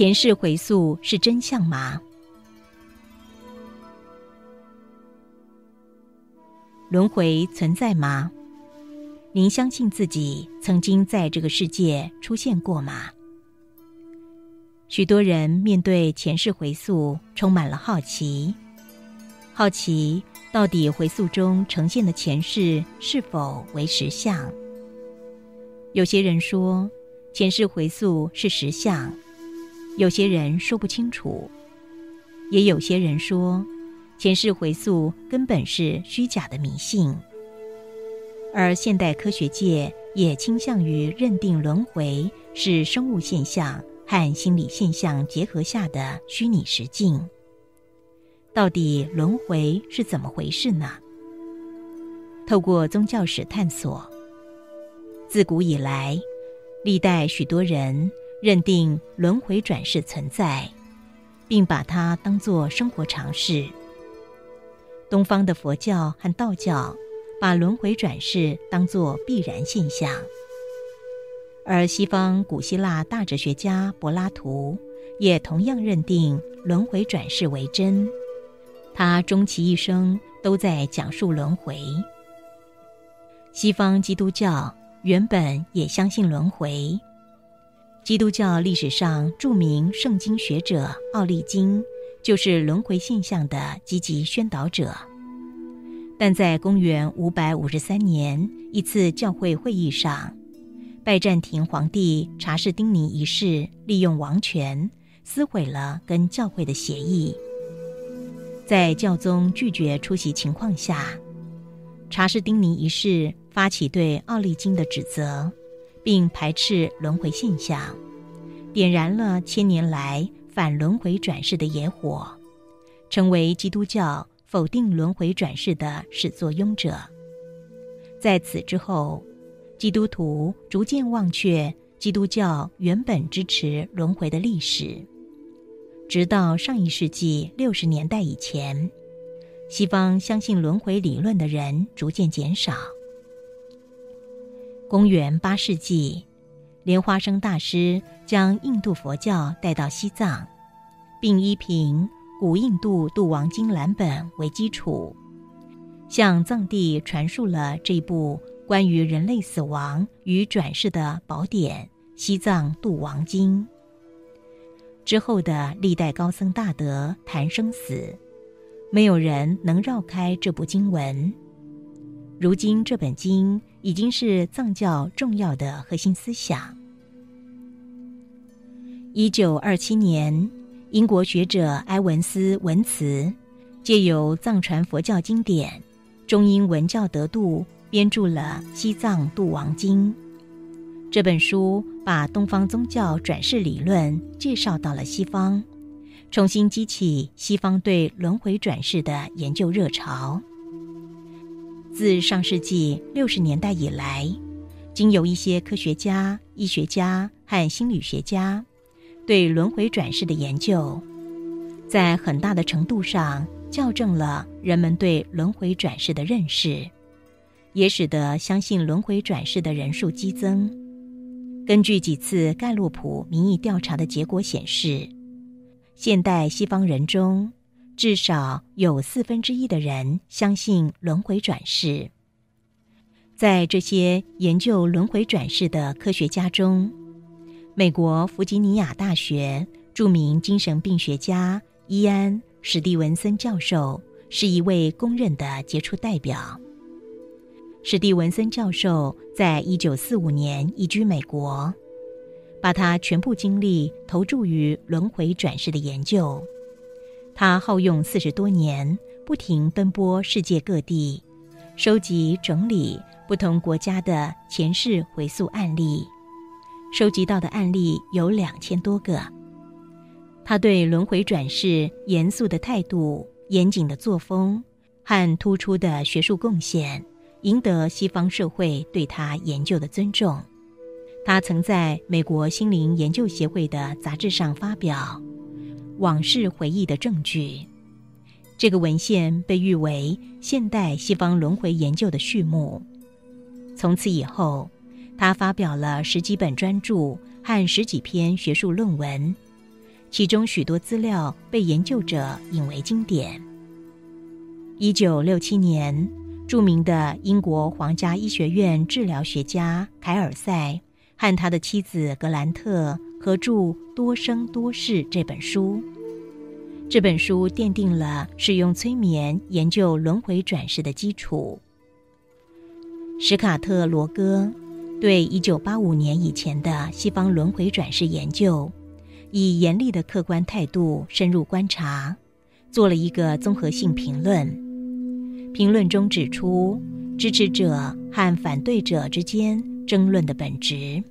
前世回溯是真相吗？轮回存在吗？您相信自己曾经在这个世界出现过吗？许多人面对前世回溯充满了好奇，好奇到底回溯中呈现的前世是否为实相？有些人说前世回溯是实相，有些人说不清楚，也有些人说。前世回溯根本是虚假的迷信，而现代科学界也倾向于认定轮回是生物现象和心理现象结合下的虚拟实境。到底轮回是怎么回事呢？透过宗教史探索，自古以来，历代许多人认定轮回转世存在，并把它当作生活常识。东方的佛教和道教把轮回转世当作必然现象，而西方古希腊大哲学家柏拉图也同样认定轮回转世为真。他终其一生都在讲述轮回。西方基督教原本也相信轮回。基督教历史上著名圣经学者奥利金。就是轮回现象的积极宣导者，但在公元五百五十三年一次教会会议上，拜占庭皇帝查士丁尼一世利用王权撕毁了跟教会的协议。在教宗拒绝出席情况下，查士丁尼一世发起对奥利金的指责，并排斥轮回现象，点燃了千年来。反轮回转世的野火，成为基督教否定轮回转世的始作俑者。在此之后，基督徒逐渐忘却基督教原本支持轮回的历史，直到上一世纪六十年代以前，西方相信轮回理论的人逐渐减少。公元八世纪。莲花生大师将印度佛教带到西藏，并依凭古印度度王经蓝本为基础，向藏地传述了这部关于人类死亡与转世的宝典《西藏度王经》。之后的历代高僧大德谈生死，没有人能绕开这部经文。如今，这本经已经是藏教重要的核心思想。一九二七年，英国学者埃文斯文茨借由藏传佛教经典中英文教得度，编著了《西藏度王经》这本书，把东方宗教转世理论介绍到了西方，重新激起西方对轮回转世的研究热潮。自上世纪六十年代以来，经由一些科学家、医学家和心理学家对轮回转世的研究，在很大的程度上校正了人们对轮回转世的认识，也使得相信轮回转世的人数激增。根据几次盖洛普民意调查的结果显示，现代西方人中，至少有四分之一的人相信轮回转世。在这些研究轮回转世的科学家中，美国弗吉尼亚大学著名精神病学家伊安·史蒂文森教授是一位公认的杰出代表。史蒂文森教授在一九四五年移居美国，把他全部精力投注于轮回转世的研究。他耗用四十多年，不停奔波世界各地，收集整理不同国家的前世回溯案例，收集到的案例有两千多个。他对轮回转世严肃的态度、严谨的作风和突出的学术贡献，赢得西方社会对他研究的尊重。他曾在美国心灵研究协会的杂志上发表。往事回忆的证据，这个文献被誉为现代西方轮回研究的序幕。从此以后，他发表了十几本专著和十几篇学术论文，其中许多资料被研究者引为经典。一九六七年，著名的英国皇家医学院治疗学家凯尔赛和他的妻子格兰特合著《多生多世》这本书。这本书奠定了使用催眠研究轮回转世的基础。史卡特·罗戈对一九八五年以前的西方轮回转世研究，以严厉的客观态度深入观察，做了一个综合性评论。评论中指出，支持者和反对者之间争论的本质，